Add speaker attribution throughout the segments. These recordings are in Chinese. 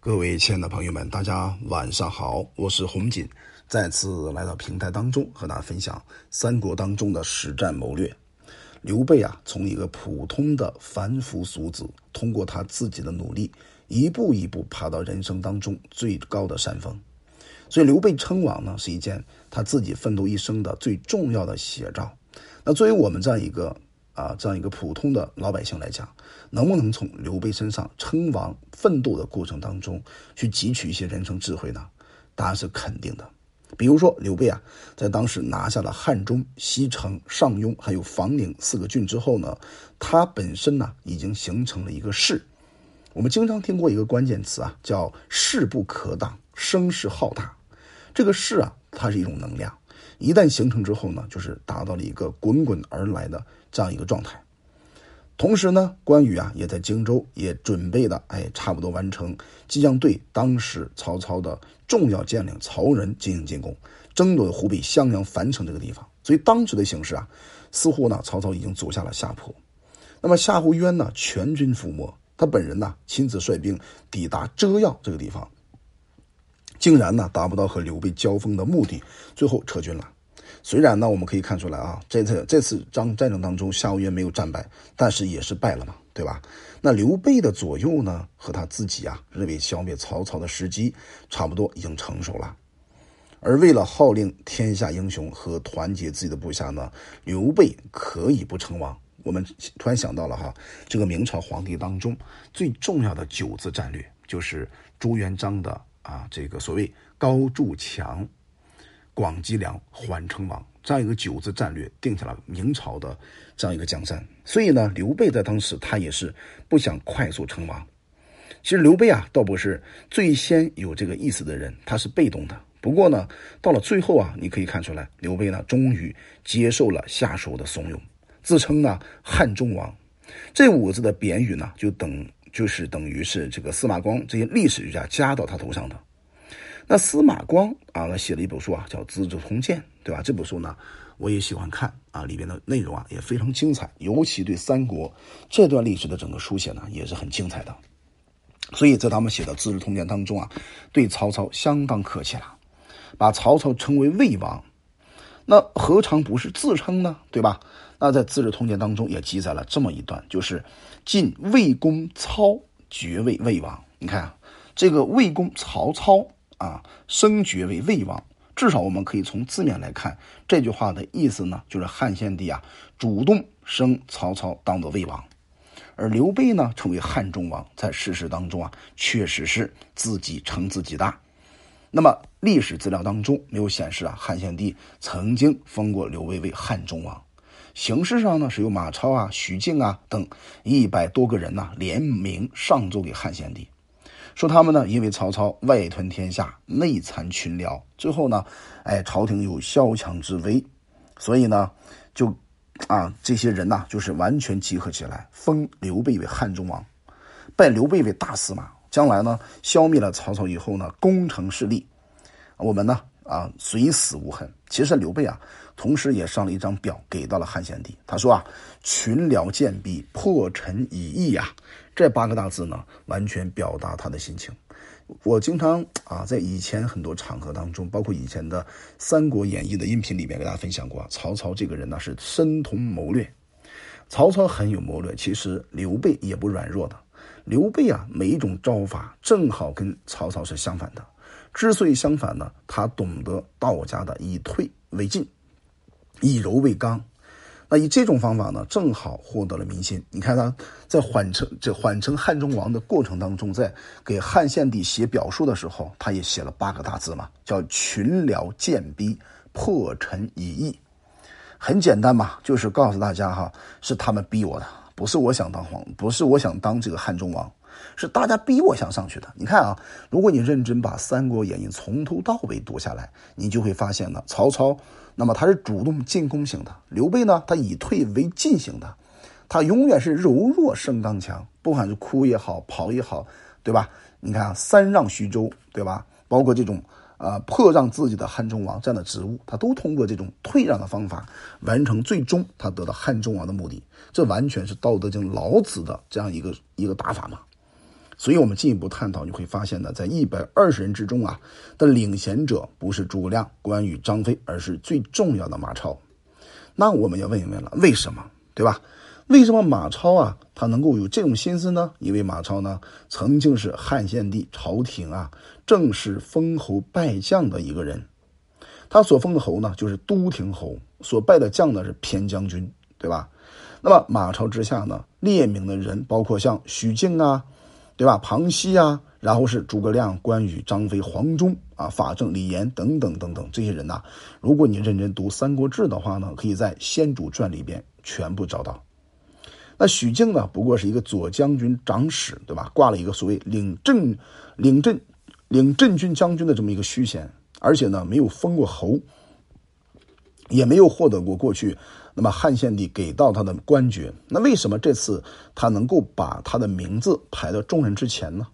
Speaker 1: 各位亲爱的朋友们，大家晚上好，我是红锦，再次来到平台当中和大家分享三国当中的实战谋略。刘备啊，从一个普通的凡夫俗子，通过他自己的努力，一步一步爬到人生当中最高的山峰。所以刘备称王呢，是一件他自己奋斗一生的最重要的写照。那作为我们这样一个啊这样一个普通的老百姓来讲，能不能从刘备身上称王奋斗的过程当中去汲取一些人生智慧呢？答案是肯定的。比如说刘备啊，在当时拿下了汉中、西城、上庸还有房陵四个郡之后呢，他本身呢已经形成了一个势。我们经常听过一个关键词啊，叫势不可挡，声势浩大。这个势啊，它是一种能量，一旦形成之后呢，就是达到了一个滚滚而来的这样一个状态。同时呢，关羽啊也在荆州也准备的，哎，差不多完成，即将对当时曹操的重要将领曹仁进行进攻，争夺湖北襄阳樊城这个地方。所以当时的形势啊，似乎呢曹操已经走下了下坡。那么夏侯渊呢，全军覆没，他本人呢亲自率兵抵达遮要这个地方。竟然呢达不到和刘备交锋的目的，最后撤军了。虽然呢我们可以看出来啊，这次这次战战争当中夏侯渊没有战败，但是也是败了嘛，对吧？那刘备的左右呢和他自己啊，认为消灭曹操的时机差不多已经成熟了。而为了号令天下英雄和团结自己的部下呢，刘备可以不称王。我们突然想到了哈，这个明朝皇帝当中最重要的九字战略，就是朱元璋的。啊，这个所谓高筑墙、广积粮、缓称王这样一个九字战略，定下了明朝的这样一个江山。所以呢，刘备在当时他也是不想快速称王。其实刘备啊，倒不是最先有这个意思的人，他是被动的。不过呢，到了最后啊，你可以看出来，刘备呢，终于接受了下属的怂恿，自称呢汉中王。这五个字的贬语呢，就等。就是等于是这个司马光这些历史学家加到他头上的。那司马光啊，他写了一本书啊，叫《资治通鉴》，对吧？这本书呢，我也喜欢看啊，里边的内容啊也非常精彩，尤其对三国这段历史的整个书写呢也是很精彩的。所以在他们写的《资治通鉴》当中啊，对曹操相当客气了，把曹操称为魏王，那何尝不是自称呢？对吧？那在《资治通鉴》当中也记载了这么一段，就是晋魏公操爵位魏王。你看啊，这个魏公曹操啊，升爵为魏王，至少我们可以从字面来看，这句话的意思呢，就是汉献帝啊主动升曹操当做魏王，而刘备呢成为汉中王，在事实当中啊，确实是自己称自己大。那么历史资料当中没有显示啊，汉献帝曾经封过刘备为汉中王。形式上呢，是由马超啊、许靖啊等一百多个人呐联名上奏给汉献帝，说他们呢因为曹操外吞天下、内残群僚，最后呢，哎，朝廷有萧墙之危，所以呢，就啊这些人呐就是完全集合起来，封刘备为汉中王，拜刘备为大司马，将来呢消灭了曹操以后呢，攻城势力，我们呢啊虽死无恨。其实刘备啊。同时也上了一张表给到了汉献帝，他说啊，群僚渐逼，破陈以义呀，这八个大字呢，完全表达他的心情。我经常啊，在以前很多场合当中，包括以前的《三国演义》的音频里面，给大家分享过，曹操这个人呢是深通谋略，曹操很有谋略，其实刘备也不软弱的。刘备啊，每一种招法正好跟曹操是相反的。之所以相反呢，他懂得道家的以退为进。以柔为刚，那以这种方法呢，正好获得了民心。你看他在缓称这缓称汉中王的过程当中，在给汉献帝写表述的时候，他也写了八个大字嘛，叫群僚渐逼，破陈以义。很简单嘛，就是告诉大家哈，是他们逼我的，不是我想当皇，不是我想当这个汉中王，是大家逼我想上去的。你看啊，如果你认真把《三国演义》从头到尾读下来，你就会发现呢，曹操。那么他是主动进攻型的，刘备呢，他以退为进型的，他永远是柔弱胜刚强，不管是哭也好，跑也好，对吧？你看啊，三让徐州，对吧？包括这种啊破让自己的汉中王这样的职务，他都通过这种退让的方法完成，最终他得到汉中王的目的。这完全是《道德经》老子的这样一个一个打法嘛。所以，我们进一步探讨，你会发现呢，在一百二十人之中啊，的领衔者不是诸葛亮、关羽、张飞，而是最重要的马超。那我们要问一问了，为什么？对吧？为什么马超啊，他能够有这种心思呢？因为马超呢，曾经是汉献帝朝廷啊正式封侯拜将的一个人，他所封的侯呢，就是都亭侯，所拜的将呢是偏将军，对吧？那么马超之下呢，列名的人包括像许靖啊。对吧？庞熙啊，然后是诸葛亮、关羽、张飞、黄忠啊，法正、李严等等等等这些人呐。如果你认真读《三国志》的话呢，可以在《先主传》里边全部找到。那许靖呢，不过是一个左将军长史，对吧？挂了一个所谓领镇、领镇、领镇军将军的这么一个虚衔，而且呢，没有封过侯，也没有获得过过去。那么汉献帝给到他的官爵，那为什么这次他能够把他的名字排到众人之前呢？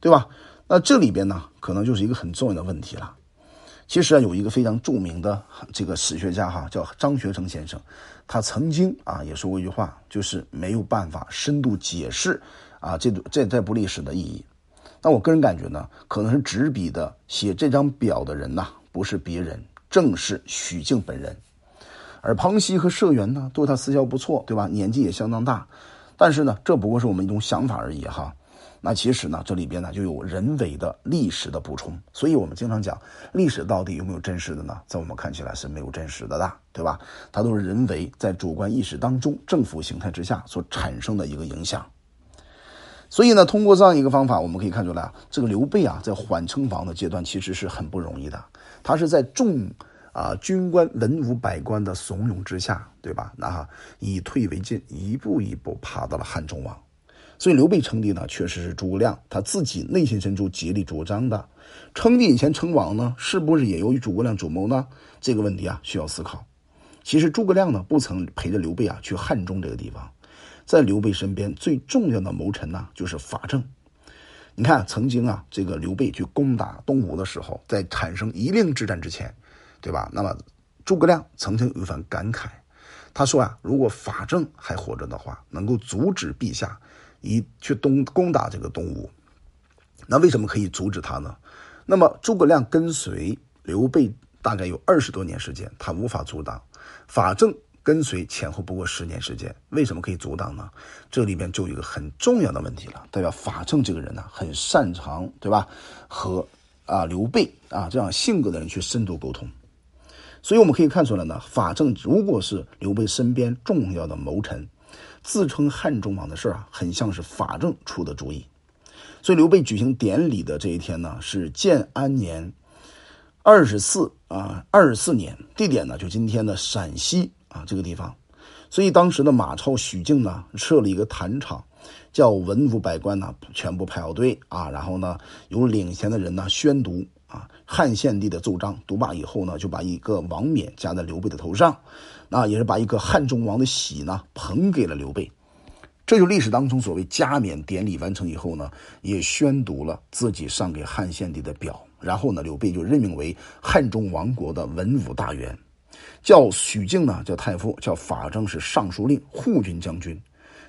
Speaker 1: 对吧？那这里边呢，可能就是一个很重要的问题了。其实啊，有一个非常著名的这个史学家哈，叫张学成先生，他曾经啊也说过一句话，就是没有办法深度解释啊这这这部历史的意义。那我个人感觉呢，可能是执笔的写这张表的人呐，不是别人，正是许靖本人。而庞熙和社员呢，对他私交不错，对吧？年纪也相当大，但是呢，这不过是我们一种想法而已哈。那其实呢，这里边呢就有人为的历史的补充，所以我们经常讲历史到底有没有真实的呢？在我们看起来是没有真实的的，对吧？它都是人为在主观意识当中、政府形态之下所产生的一个影响。所以呢，通过这样一个方法，我们可以看出来，这个刘备啊，在缓称王的阶段其实是很不容易的，他是在众。啊，军官文武百官的怂恿之下，对吧？那以退为进，一步一步爬到了汉中王。所以刘备称帝呢，确实是诸葛亮他自己内心深处竭力主张的。称帝以前称王呢，是不是也由于诸葛亮主谋呢？这个问题啊，需要思考。其实诸葛亮呢，不曾陪着刘备啊去汉中这个地方，在刘备身边最重要的谋臣呢，就是法正。你看，曾经啊，这个刘备去攻打东吴的时候，在产生夷陵之战之前。对吧？那么，诸葛亮曾经有一番感慨，他说啊，如果法正还活着的话，能够阻止陛下一去东攻打这个东吴，那为什么可以阻止他呢？那么诸葛亮跟随刘备大概有二十多年时间，他无法阻挡；法正跟随前后不过十年时间，为什么可以阻挡呢？这里边就有一个很重要的问题了，代表法正这个人呢，很擅长对吧？和啊刘备啊这样性格的人去深度沟通。所以我们可以看出来呢，法正如果是刘备身边重要的谋臣，自称汉中王的事啊，很像是法正出的主意。所以刘备举行典礼的这一天呢，是建安年二十四啊，二十四年，地点呢就今天的陕西啊这个地方。所以当时的马超、许靖呢设了一个坛场，叫文武百官呢全部排好队啊，然后呢有领衔的人呢宣读。啊，汉献帝的奏章读罢以后呢，就把一个王冕加在刘备的头上，那也是把一个汉中王的玺呢捧给了刘备。这就历史当中所谓加冕典礼完成以后呢，也宣读了自己上给汉献帝的表。然后呢，刘备就任命为汉中王国的文武大员，叫许靖呢叫太傅，叫法正是尚书令、护军将军。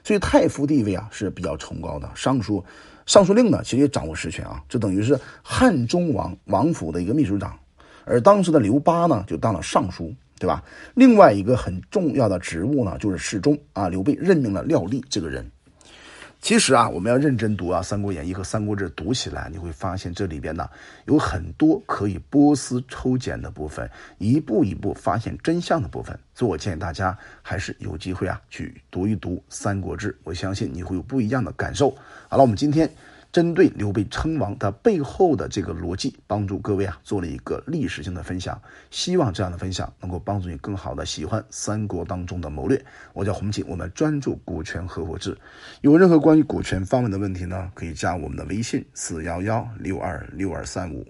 Speaker 1: 所以太傅地位啊是比较崇高的，尚书。尚书令呢，其实也掌握实权啊，就等于是汉中王王府的一个秘书长，而当时的刘巴呢，就当了尚书，对吧？另外一个很重要的职务呢，就是侍中啊。刘备任命了廖立这个人。其实啊，我们要认真读啊，《三国演义》和《三国志》，读起来你会发现这里边呢有很多可以剥丝抽茧的部分，一步一步发现真相的部分。所以我建议大家还是有机会啊去读一读《三国志》，我相信你会有不一样的感受。好了，我们今天。针对刘备称王他背后的这个逻辑，帮助各位啊做了一个历史性的分享。希望这样的分享能够帮助你更好的喜欢三国当中的谋略。我叫洪锦，我们专注股权合伙制。有任何关于股权方面的问题呢，可以加我们的微信四幺幺六二六二三五。